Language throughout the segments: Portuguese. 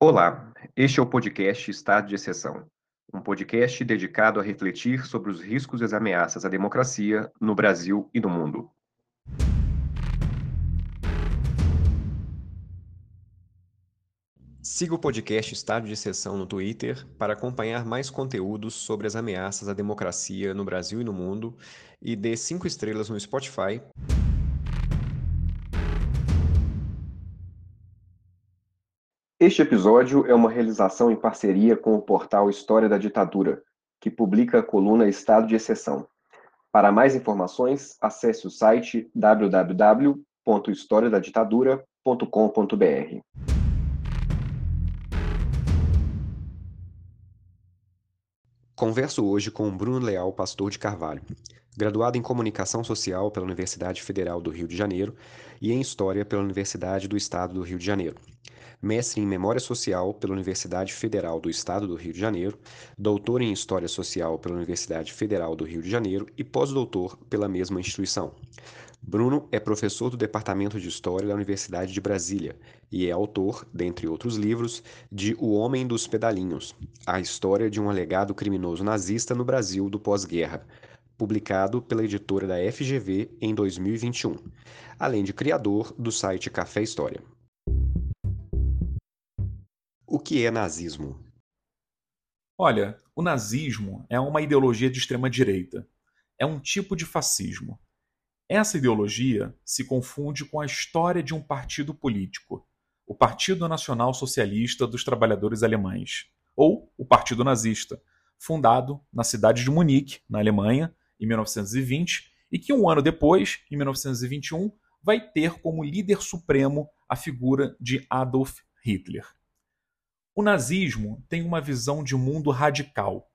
Olá, este é o podcast Estado de Exceção, um podcast dedicado a refletir sobre os riscos e as ameaças à democracia no Brasil e no mundo. Siga o podcast Estado de Exceção no Twitter para acompanhar mais conteúdos sobre as ameaças à democracia no Brasil e no mundo e dê cinco estrelas no Spotify. Este episódio é uma realização em parceria com o portal História da Ditadura, que publica a coluna Estado de Exceção. Para mais informações, acesse o site www.historiadaditadura.com.br. Converso hoje com Bruno Leal Pastor de Carvalho, graduado em Comunicação Social pela Universidade Federal do Rio de Janeiro e em História pela Universidade do Estado do Rio de Janeiro mestre em Memória Social pela Universidade Federal do Estado do Rio de Janeiro, doutor em História Social pela Universidade Federal do Rio de Janeiro e pós-doutor pela mesma instituição. Bruno é professor do Departamento de História da Universidade de Brasília e é autor, dentre outros livros, de O Homem dos Pedalinhos, a história de um alegado criminoso nazista no Brasil do pós-guerra, publicado pela editora da FGV em 2021, além de criador do site Café História. O que é nazismo? Olha, o nazismo é uma ideologia de extrema-direita. É um tipo de fascismo. Essa ideologia se confunde com a história de um partido político, o Partido Nacional Socialista dos Trabalhadores Alemães, ou o Partido Nazista, fundado na cidade de Munique, na Alemanha, em 1920, e que um ano depois, em 1921, vai ter como líder supremo a figura de Adolf Hitler. O nazismo tem uma visão de mundo radical.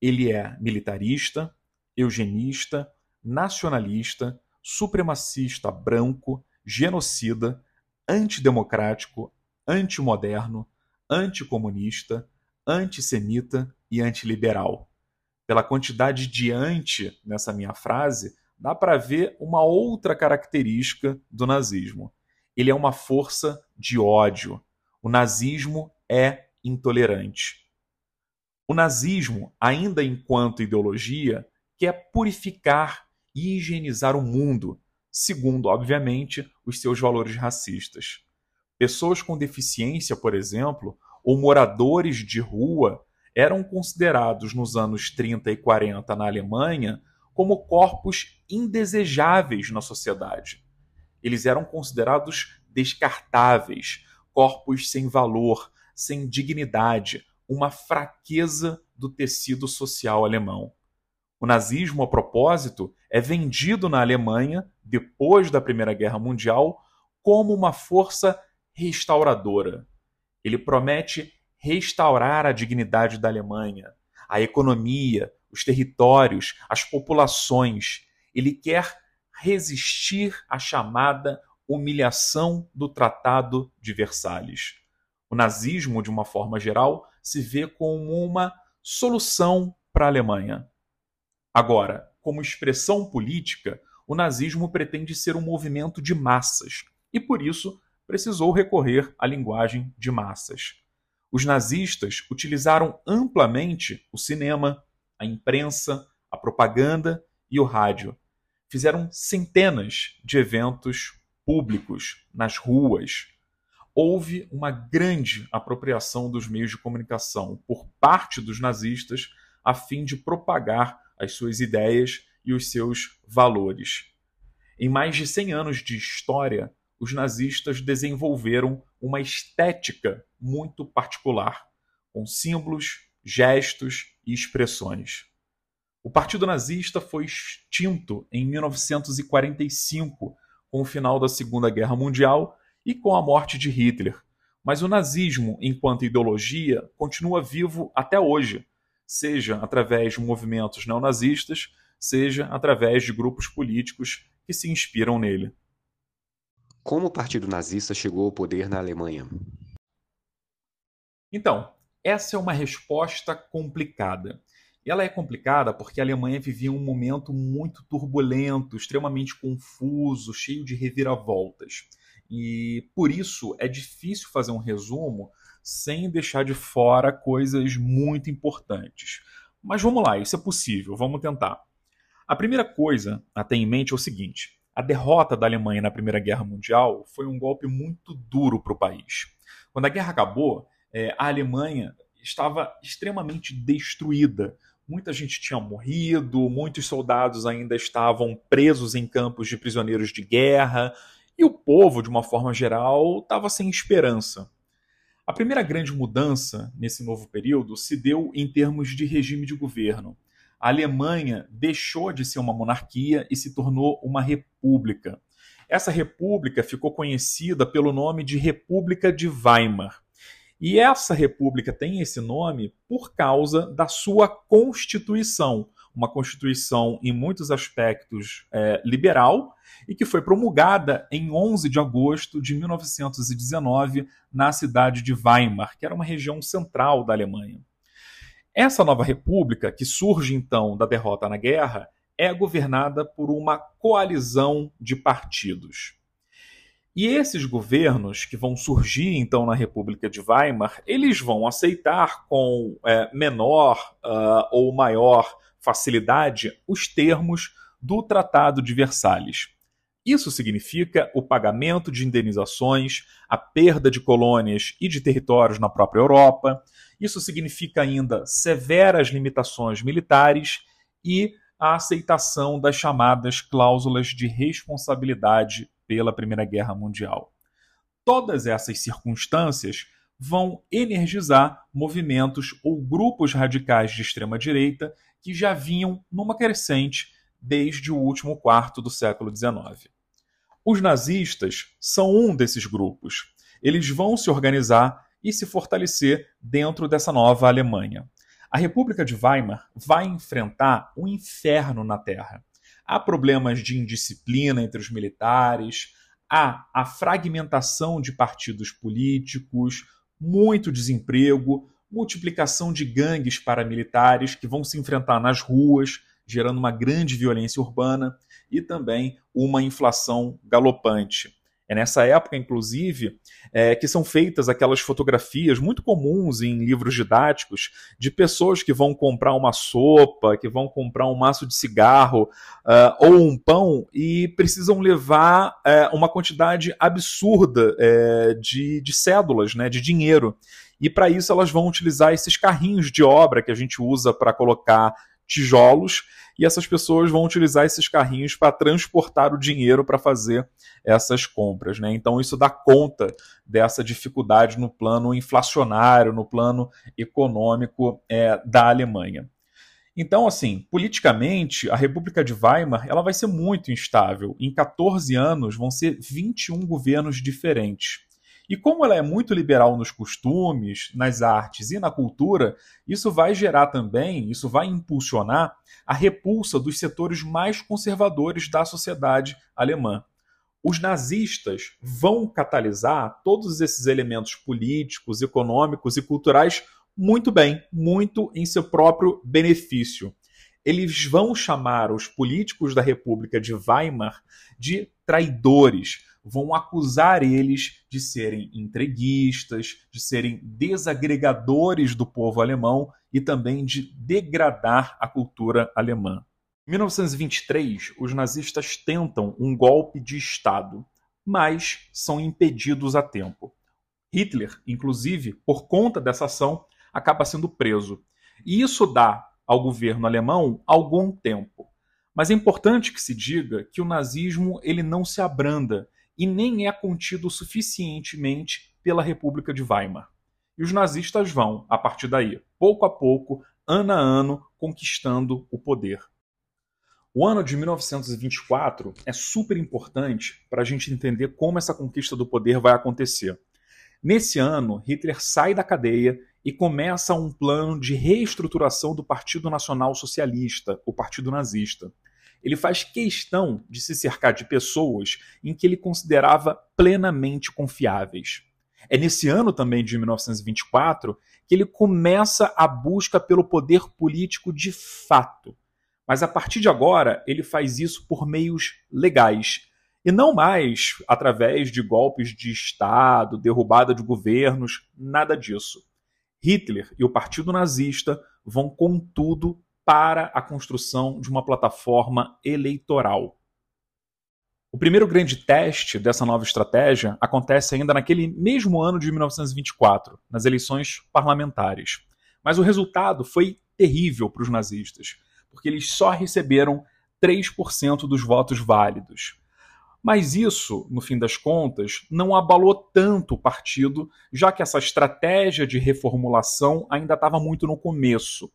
Ele é militarista, eugenista, nacionalista, supremacista branco, genocida, antidemocrático, antimoderno, anticomunista, antissemita e antiliberal. Pela quantidade de anti nessa minha frase, dá para ver uma outra característica do nazismo. Ele é uma força de ódio. O nazismo é intolerante. O nazismo, ainda enquanto ideologia, quer purificar e higienizar o mundo, segundo, obviamente, os seus valores racistas. Pessoas com deficiência, por exemplo, ou moradores de rua eram considerados nos anos 30 e 40 na Alemanha como corpos indesejáveis na sociedade. Eles eram considerados descartáveis, corpos sem valor, sem dignidade, uma fraqueza do tecido social alemão. O nazismo, a propósito, é vendido na Alemanha, depois da Primeira Guerra Mundial, como uma força restauradora. Ele promete restaurar a dignidade da Alemanha, a economia, os territórios, as populações. Ele quer resistir à chamada humilhação do Tratado de Versalhes. O nazismo, de uma forma geral, se vê como uma solução para a Alemanha. Agora, como expressão política, o nazismo pretende ser um movimento de massas e, por isso, precisou recorrer à linguagem de massas. Os nazistas utilizaram amplamente o cinema, a imprensa, a propaganda e o rádio. Fizeram centenas de eventos públicos nas ruas, houve uma grande apropriação dos meios de comunicação por parte dos nazistas a fim de propagar as suas ideias e os seus valores. Em mais de 100 anos de história, os nazistas desenvolveram uma estética muito particular, com símbolos, gestos e expressões. O Partido Nazista foi extinto em 1945, com o final da Segunda Guerra Mundial e com a morte de Hitler. Mas o nazismo, enquanto ideologia, continua vivo até hoje, seja através de movimentos neonazistas, seja através de grupos políticos que se inspiram nele. Como o Partido Nazista chegou ao poder na Alemanha? Então, essa é uma resposta complicada. E ela é complicada porque a Alemanha vivia um momento muito turbulento, extremamente confuso, cheio de reviravoltas. E por isso é difícil fazer um resumo sem deixar de fora coisas muito importantes. Mas vamos lá, isso é possível, vamos tentar. A primeira coisa a ter em mente é o seguinte: a derrota da Alemanha na Primeira Guerra Mundial foi um golpe muito duro para o país. Quando a guerra acabou, é, a Alemanha estava extremamente destruída. Muita gente tinha morrido, muitos soldados ainda estavam presos em campos de prisioneiros de guerra, e o povo, de uma forma geral, estava sem esperança. A primeira grande mudança nesse novo período se deu em termos de regime de governo. A Alemanha deixou de ser uma monarquia e se tornou uma república. Essa república ficou conhecida pelo nome de República de Weimar. E essa república tem esse nome por causa da sua constituição, uma constituição em muitos aspectos é, liberal e que foi promulgada em 11 de agosto de 1919 na cidade de Weimar, que era uma região central da Alemanha. Essa nova república, que surge então da derrota na guerra, é governada por uma coalizão de partidos. E esses governos que vão surgir então na República de Weimar, eles vão aceitar com é, menor uh, ou maior facilidade os termos do Tratado de Versalhes. Isso significa o pagamento de indenizações, a perda de colônias e de territórios na própria Europa. Isso significa ainda severas limitações militares e a aceitação das chamadas cláusulas de responsabilidade pela Primeira Guerra Mundial. Todas essas circunstâncias vão energizar movimentos ou grupos radicais de extrema-direita que já vinham numa crescente desde o último quarto do século XIX. Os nazistas são um desses grupos. Eles vão se organizar e se fortalecer dentro dessa nova Alemanha. A República de Weimar vai enfrentar um inferno na Terra. Há problemas de indisciplina entre os militares, há a fragmentação de partidos políticos, muito desemprego, multiplicação de gangues paramilitares que vão se enfrentar nas ruas, gerando uma grande violência urbana e também uma inflação galopante. É nessa época, inclusive, é, que são feitas aquelas fotografias muito comuns em livros didáticos de pessoas que vão comprar uma sopa, que vão comprar um maço de cigarro uh, ou um pão e precisam levar uh, uma quantidade absurda uh, de, de cédulas, né, de dinheiro. E para isso elas vão utilizar esses carrinhos de obra que a gente usa para colocar tijolos e essas pessoas vão utilizar esses carrinhos para transportar o dinheiro para fazer essas compras. Né? Então, isso dá conta dessa dificuldade no plano inflacionário, no plano econômico é, da Alemanha. Então, assim, politicamente, a República de Weimar ela vai ser muito instável. Em 14 anos, vão ser 21 governos diferentes. E como ela é muito liberal nos costumes, nas artes e na cultura, isso vai gerar também, isso vai impulsionar a repulsa dos setores mais conservadores da sociedade alemã. Os nazistas vão catalisar todos esses elementos políticos, econômicos e culturais muito bem, muito em seu próprio benefício. Eles vão chamar os políticos da República de Weimar de traidores, vão acusar eles de serem entreguistas, de serem desagregadores do povo alemão e também de degradar a cultura alemã. Em 1923, os nazistas tentam um golpe de Estado, mas são impedidos a tempo. Hitler, inclusive, por conta dessa ação, acaba sendo preso. E isso dá ao governo alemão algum tempo. Mas é importante que se diga que o nazismo ele não se abranda, e nem é contido suficientemente pela República de Weimar. E os nazistas vão, a partir daí, pouco a pouco, ano a ano, conquistando o poder. O ano de 1924 é super importante para a gente entender como essa conquista do poder vai acontecer. Nesse ano, Hitler sai da cadeia e começa um plano de reestruturação do Partido Nacional Socialista, o Partido Nazista ele faz questão de se cercar de pessoas em que ele considerava plenamente confiáveis. É nesse ano também de 1924 que ele começa a busca pelo poder político de fato. Mas a partir de agora, ele faz isso por meios legais e não mais através de golpes de Estado, derrubada de governos, nada disso. Hitler e o Partido Nazista vão, contudo, para a construção de uma plataforma eleitoral. O primeiro grande teste dessa nova estratégia acontece ainda naquele mesmo ano de 1924, nas eleições parlamentares. Mas o resultado foi terrível para os nazistas, porque eles só receberam 3% dos votos válidos. Mas isso, no fim das contas, não abalou tanto o partido, já que essa estratégia de reformulação ainda estava muito no começo.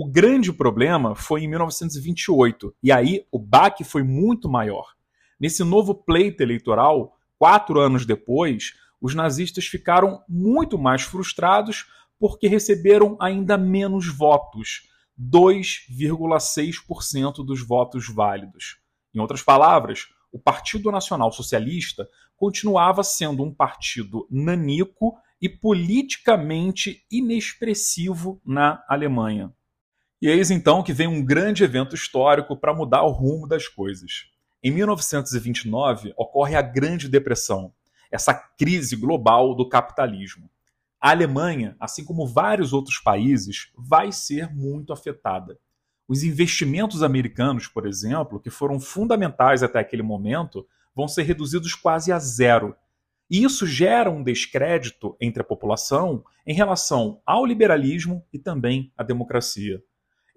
O grande problema foi em 1928, e aí o baque foi muito maior. Nesse novo pleito eleitoral, quatro anos depois, os nazistas ficaram muito mais frustrados porque receberam ainda menos votos 2,6% dos votos válidos. Em outras palavras, o Partido Nacional Socialista continuava sendo um partido nanico e politicamente inexpressivo na Alemanha. E eis então que vem um grande evento histórico para mudar o rumo das coisas. Em 1929 ocorre a Grande Depressão, essa crise global do capitalismo. A Alemanha, assim como vários outros países, vai ser muito afetada. Os investimentos americanos, por exemplo, que foram fundamentais até aquele momento, vão ser reduzidos quase a zero. E isso gera um descrédito entre a população em relação ao liberalismo e também à democracia.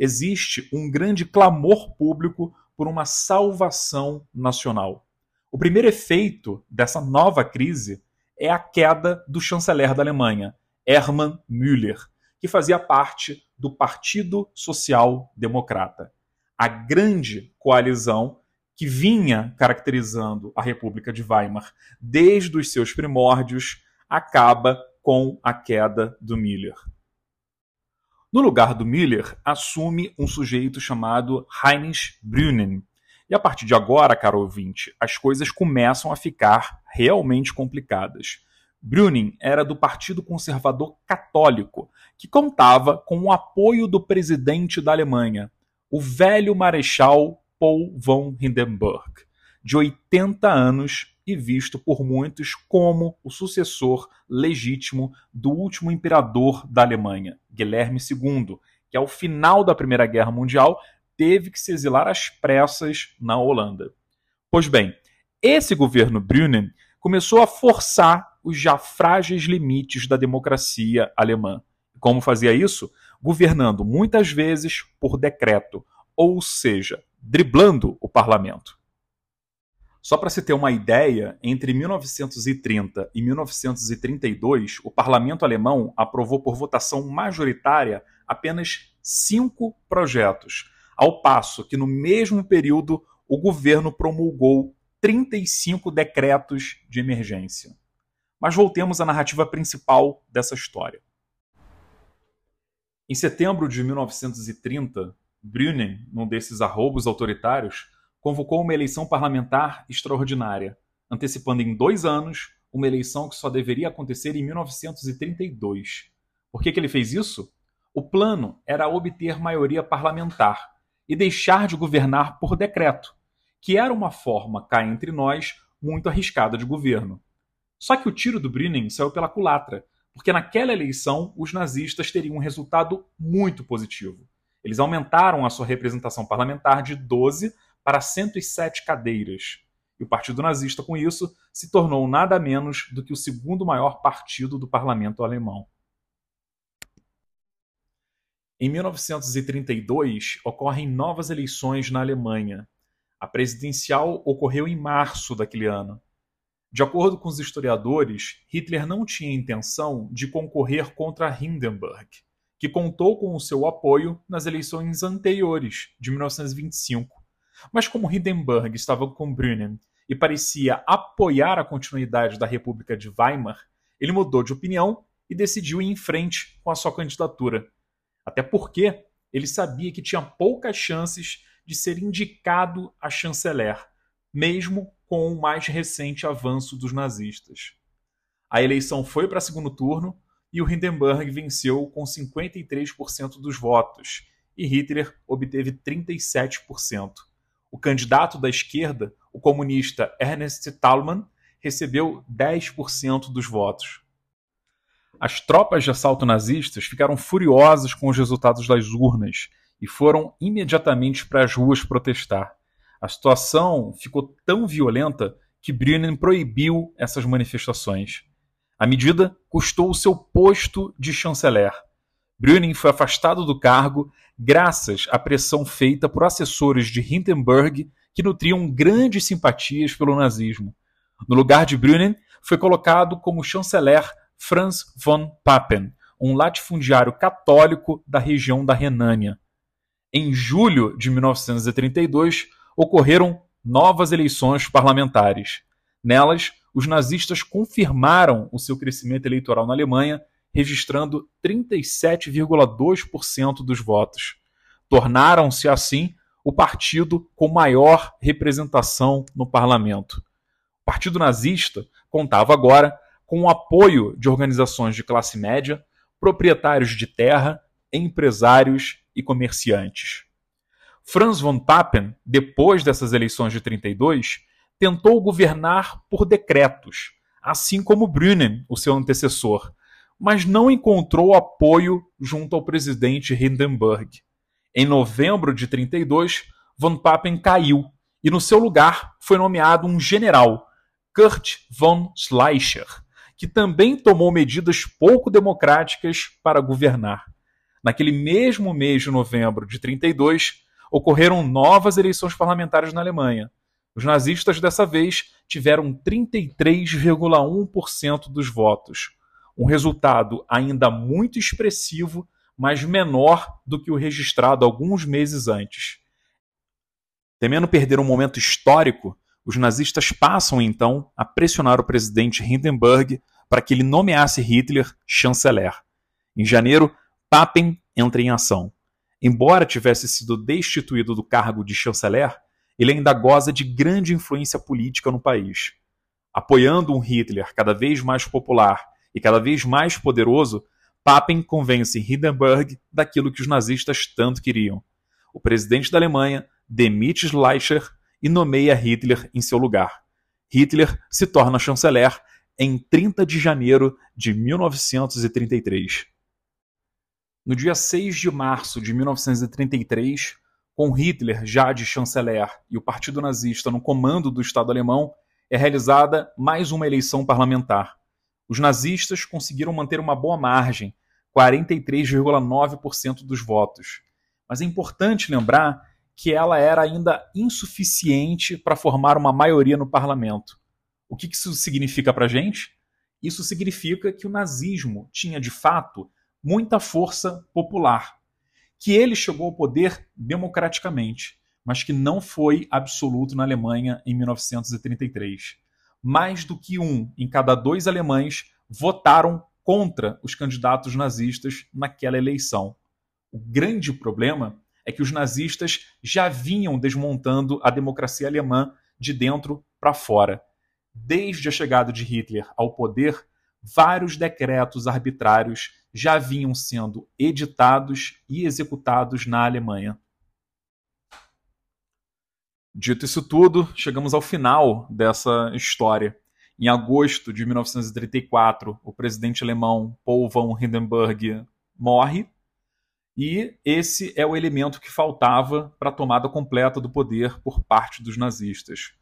Existe um grande clamor público por uma salvação nacional. O primeiro efeito dessa nova crise é a queda do chanceler da Alemanha, Hermann Müller, que fazia parte do Partido Social Democrata. A grande coalizão que vinha caracterizando a República de Weimar desde os seus primórdios acaba com a queda do Miller. No lugar do Miller, assume um sujeito chamado Heinrich Brüning. E a partir de agora, caro ouvinte, as coisas começam a ficar realmente complicadas. Brüning era do Partido Conservador Católico, que contava com o apoio do presidente da Alemanha, o velho marechal Paul von Hindenburg, de 80 anos e visto por muitos como o sucessor legítimo do último imperador da Alemanha, Guilherme II, que ao final da Primeira Guerra Mundial teve que se exilar às pressas na Holanda. Pois bem, esse governo Brüning começou a forçar os já frágeis limites da democracia alemã. Como fazia isso? Governando muitas vezes por decreto, ou seja, driblando o parlamento. Só para se ter uma ideia, entre 1930 e 1932, o parlamento alemão aprovou por votação majoritária apenas cinco projetos, ao passo que no mesmo período o governo promulgou 35 decretos de emergência. Mas voltemos à narrativa principal dessa história. Em setembro de 1930, Brüning, num desses arroubos autoritários, convocou uma eleição parlamentar extraordinária, antecipando em dois anos uma eleição que só deveria acontecer em 1932. Por que, que ele fez isso? O plano era obter maioria parlamentar e deixar de governar por decreto, que era uma forma, cá entre nós, muito arriscada de governo. Só que o tiro do Brüning saiu pela culatra, porque naquela eleição os nazistas teriam um resultado muito positivo. Eles aumentaram a sua representação parlamentar de 12 para 107 cadeiras. E o Partido Nazista, com isso, se tornou nada menos do que o segundo maior partido do parlamento alemão. Em 1932, ocorrem novas eleições na Alemanha. A presidencial ocorreu em março daquele ano. De acordo com os historiadores, Hitler não tinha intenção de concorrer contra Hindenburg, que contou com o seu apoio nas eleições anteriores, de 1925. Mas como Hindenburg estava com Brüning e parecia apoiar a continuidade da República de Weimar, ele mudou de opinião e decidiu ir em frente com a sua candidatura. Até porque ele sabia que tinha poucas chances de ser indicado a chanceler, mesmo com o mais recente avanço dos nazistas. A eleição foi para segundo turno e o Hindenburg venceu com 53% dos votos e Hitler obteve 37%. O candidato da esquerda, o comunista Ernst Thälmann, recebeu 10% dos votos. As tropas de assalto nazistas ficaram furiosas com os resultados das urnas e foram imediatamente para as ruas protestar. A situação ficou tão violenta que Brüning proibiu essas manifestações. A medida custou o seu posto de chanceler. Brüning foi afastado do cargo graças à pressão feita por assessores de Hindenburg que nutriam grandes simpatias pelo nazismo. No lugar de Brüning, foi colocado como chanceler Franz von Papen, um latifundiário católico da região da Renânia. Em julho de 1932, ocorreram novas eleições parlamentares. Nelas, os nazistas confirmaram o seu crescimento eleitoral na Alemanha, registrando 37,2% dos votos. Tornaram-se, assim, o partido com maior representação no parlamento. O Partido Nazista contava agora com o apoio de organizações de classe média, proprietários de terra, empresários e comerciantes. Franz von Papen, depois dessas eleições de 32, tentou governar por decretos, assim como Brüning, o seu antecessor, mas não encontrou apoio junto ao presidente Hindenburg. Em novembro de 32, von Papen caiu e no seu lugar foi nomeado um general, Kurt von Schleicher, que também tomou medidas pouco democráticas para governar. Naquele mesmo mês de novembro de 32, ocorreram novas eleições parlamentares na Alemanha. Os nazistas dessa vez tiveram 33,1% dos votos, um resultado ainda muito expressivo, mas menor do que o registrado alguns meses antes. Temendo perder um momento histórico, os nazistas passam então a pressionar o presidente Hindenburg para que ele nomeasse Hitler chanceler. Em janeiro, Papen entra em ação. Embora tivesse sido destituído do cargo de chanceler, ele ainda goza de grande influência política no país. Apoiando um Hitler cada vez mais popular e cada vez mais poderoso, Papen convence Hindenburg daquilo que os nazistas tanto queriam. O presidente da Alemanha demite Schleicher e nomeia Hitler em seu lugar. Hitler se torna chanceler em 30 de janeiro de 1933. No dia 6 de março de 1933, com Hitler já de chanceler e o Partido Nazista no comando do Estado alemão, é realizada mais uma eleição parlamentar. Os nazistas conseguiram manter uma boa margem, 43,9% dos votos. Mas é importante lembrar que ela era ainda insuficiente para formar uma maioria no parlamento. O que isso significa para a gente? Isso significa que o nazismo tinha, de fato, muita força popular, que ele chegou ao poder democraticamente, mas que não foi absoluto na Alemanha em 1933. Mais do que um em cada dois alemães votaram contra os candidatos nazistas naquela eleição. O grande problema é que os nazistas já vinham desmontando a democracia alemã de dentro para fora. Desde a chegada de Hitler ao poder, vários decretos arbitrários já vinham sendo editados e executados na Alemanha. Dito isso tudo, chegamos ao final dessa história. Em agosto de 1934, o presidente alemão Paul von Hindenburg morre e esse é o elemento que faltava para a tomada completa do poder por parte dos nazistas.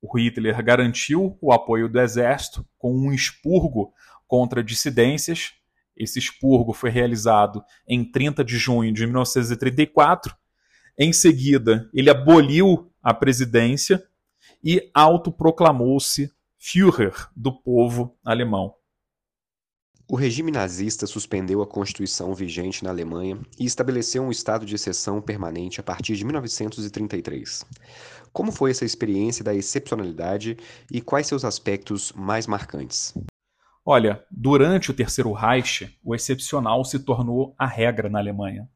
O Hitler garantiu o apoio do exército com um expurgo contra dissidências. Esse expurgo foi realizado em 30 de junho de 1934. Em seguida, ele aboliu a presidência e autoproclamou-se Führer do povo alemão. O regime nazista suspendeu a Constituição vigente na Alemanha e estabeleceu um estado de exceção permanente a partir de 1933. Como foi essa experiência da excepcionalidade e quais seus aspectos mais marcantes? Olha, durante o Terceiro Reich, o excepcional se tornou a regra na Alemanha.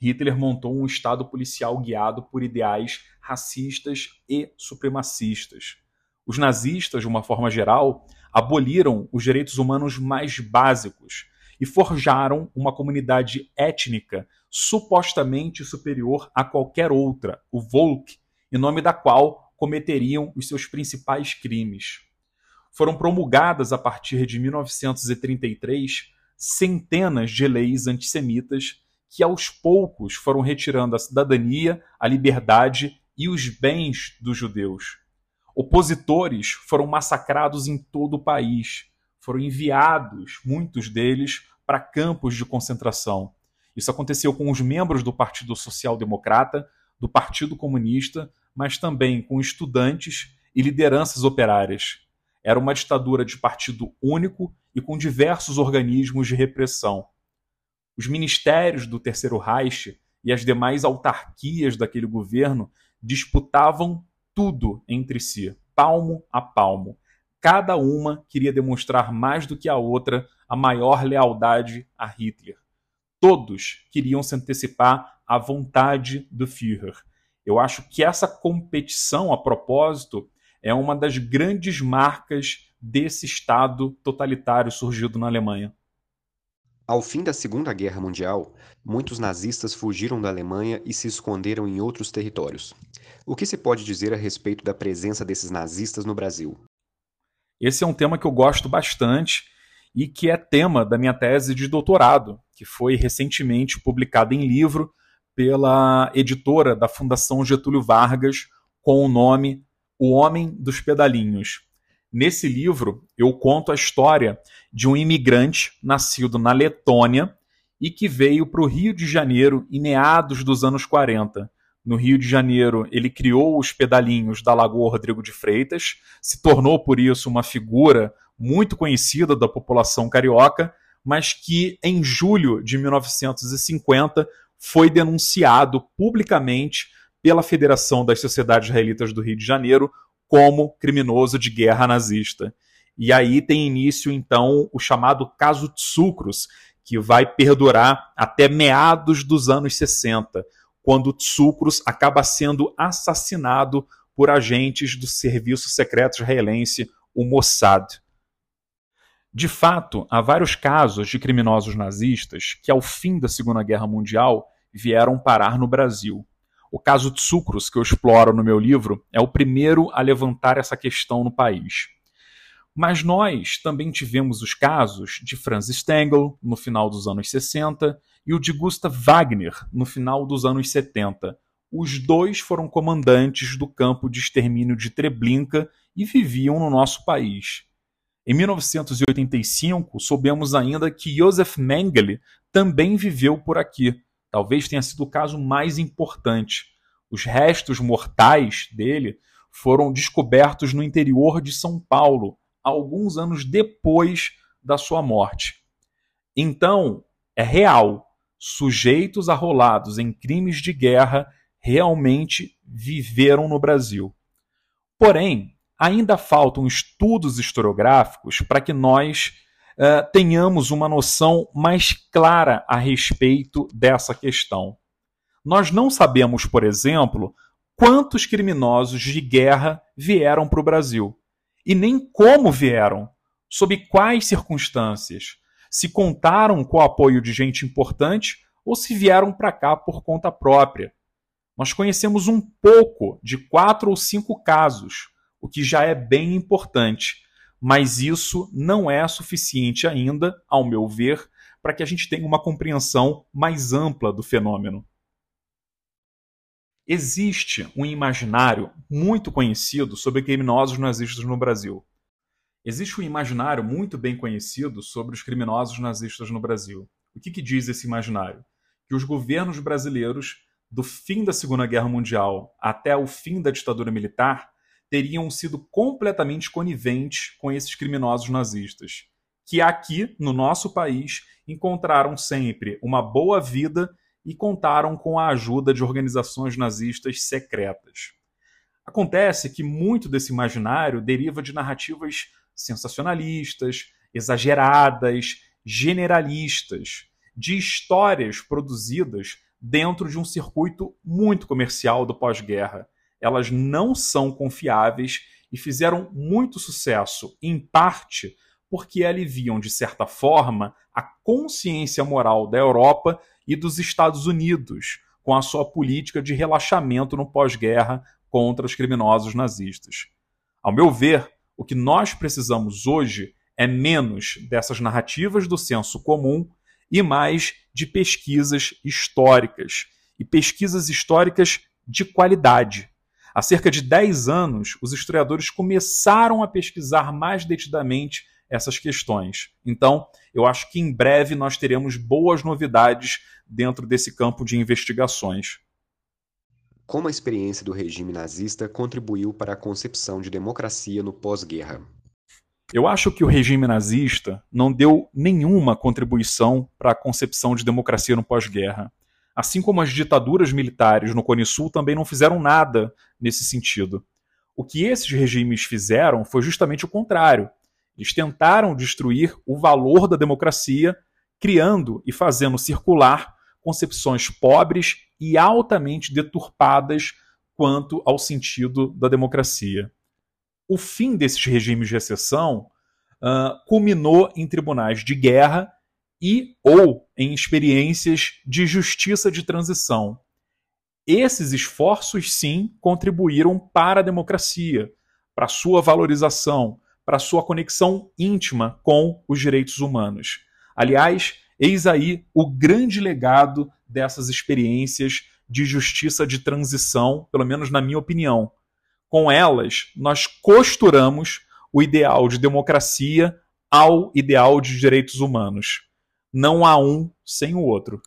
Hitler montou um estado policial guiado por ideais racistas e supremacistas. Os nazistas, de uma forma geral, aboliram os direitos humanos mais básicos e forjaram uma comunidade étnica supostamente superior a qualquer outra, o Volk, em nome da qual cometeriam os seus principais crimes. Foram promulgadas a partir de 1933 centenas de leis antissemitas que aos poucos foram retirando a cidadania, a liberdade e os bens dos judeus. Opositores foram massacrados em todo o país, foram enviados, muitos deles, para campos de concentração. Isso aconteceu com os membros do Partido Social Democrata, do Partido Comunista, mas também com estudantes e lideranças operárias. Era uma ditadura de partido único e com diversos organismos de repressão. Os ministérios do Terceiro Reich e as demais autarquias daquele governo disputavam tudo entre si, palmo a palmo. Cada uma queria demonstrar mais do que a outra a maior lealdade a Hitler. Todos queriam se antecipar à vontade do Führer. Eu acho que essa competição, a propósito, é uma das grandes marcas desse Estado totalitário surgido na Alemanha. Ao fim da Segunda Guerra Mundial, muitos nazistas fugiram da Alemanha e se esconderam em outros territórios. O que se pode dizer a respeito da presença desses nazistas no Brasil? Esse é um tema que eu gosto bastante e que é tema da minha tese de doutorado, que foi recentemente publicada em livro pela editora da Fundação Getúlio Vargas com o nome O Homem dos Pedalinhos. Nesse livro, eu conto a história de um imigrante nascido na Letônia e que veio para o Rio de Janeiro em meados dos anos 40. No Rio de Janeiro, ele criou os pedalinhos da Lagoa Rodrigo de Freitas, se tornou por isso uma figura muito conhecida da população carioca, mas que em julho de 1950 foi denunciado publicamente pela Federação das Sociedades Israelitas do Rio de Janeiro como criminoso de guerra nazista. E aí tem início, então, o chamado caso Tsukros, que vai perdurar até meados dos anos 60, quando Tsukros acaba sendo assassinado por agentes do serviço secreto israelense, o Mossad. De fato, há vários casos de criminosos nazistas que, ao fim da Segunda Guerra Mundial, vieram parar no Brasil. O caso de Sucros, que eu exploro no meu livro, é o primeiro a levantar essa questão no país. Mas nós também tivemos os casos de Franz Stengel, no final dos anos 60, e o de Gustav Wagner, no final dos anos 70. Os dois foram comandantes do campo de extermínio de Treblinka e viviam no nosso país. Em 1985, soubemos ainda que Josef Mengele também viveu por aqui, talvez tenha sido o caso mais importante. Os restos mortais dele foram descobertos no interior de São Paulo, alguns anos depois da sua morte. Então, é real. Sujeitos arrolados em crimes de guerra realmente viveram no Brasil. Porém, ainda faltam estudos historiográficos para que nós uh, tenhamos uma noção mais clara a respeito dessa questão. Nós não sabemos, por exemplo, quantos criminosos de guerra vieram para o Brasil e nem como vieram, sob quais circunstâncias, se contaram com o apoio de gente importante ou se vieram para cá por conta própria. Nós conhecemos um pouco de quatro ou cinco casos, o que já é bem importante, mas isso não é suficiente ainda, ao meu ver, para que a gente tenha uma compreensão mais ampla do fenômeno. Existe um imaginário muito conhecido sobre criminosos nazistas no Brasil. Existe um imaginário muito bem conhecido sobre os criminosos nazistas no Brasil. O que, que diz esse imaginário? Que os governos brasileiros, do fim da Segunda Guerra Mundial até o fim da ditadura militar, teriam sido completamente coniventes com esses criminosos nazistas, que aqui, no nosso país, encontraram sempre uma boa vida e contaram com a ajuda de organizações nazistas secretas. Acontece que muito desse imaginário deriva de narrativas sensacionalistas, exageradas, generalistas, de histórias produzidas dentro de um circuito muito comercial do pós-guerra elas não são confiáveis e fizeram muito sucesso, em parte porque aliviam, de certa forma, a consciência moral da Europa e dos Estados Unidos, com a sua política de relaxamento no pós-guerra contra os criminosos nazistas. Ao meu ver, o que nós precisamos hoje é menos dessas narrativas do senso comum e mais de pesquisas históricas, e pesquisas históricas de qualidade. Há cerca de 10 anos, os historiadores começaram a pesquisar mais detidamente essas questões. Então, eu acho que em breve nós teremos boas novidades dentro desse campo de investigações. Como a experiência do regime nazista contribuiu para a concepção de democracia no pós-guerra? Eu acho que o regime nazista não deu nenhuma contribuição para a concepção de democracia no pós-guerra. Assim como as ditaduras militares no Cone Sul também não fizeram nada nesse sentido. O que esses regimes fizeram foi justamente o contrário. Eles tentaram destruir o valor da democracia, criando e fazendo circular concepções pobres e altamente deturpadas quanto ao sentido da democracia. O fim desses regimes de exceção uh, culminou em tribunais de guerra e ou em experiências de justiça de transição. Esses esforços, sim, contribuíram para a democracia, para sua valorização, para sua conexão íntima com os direitos humanos. Aliás, eis aí o grande legado dessas experiências de justiça de transição, pelo menos na minha opinião. Com elas, nós costuramos o ideal de democracia ao ideal de direitos humanos. Não há um sem o outro.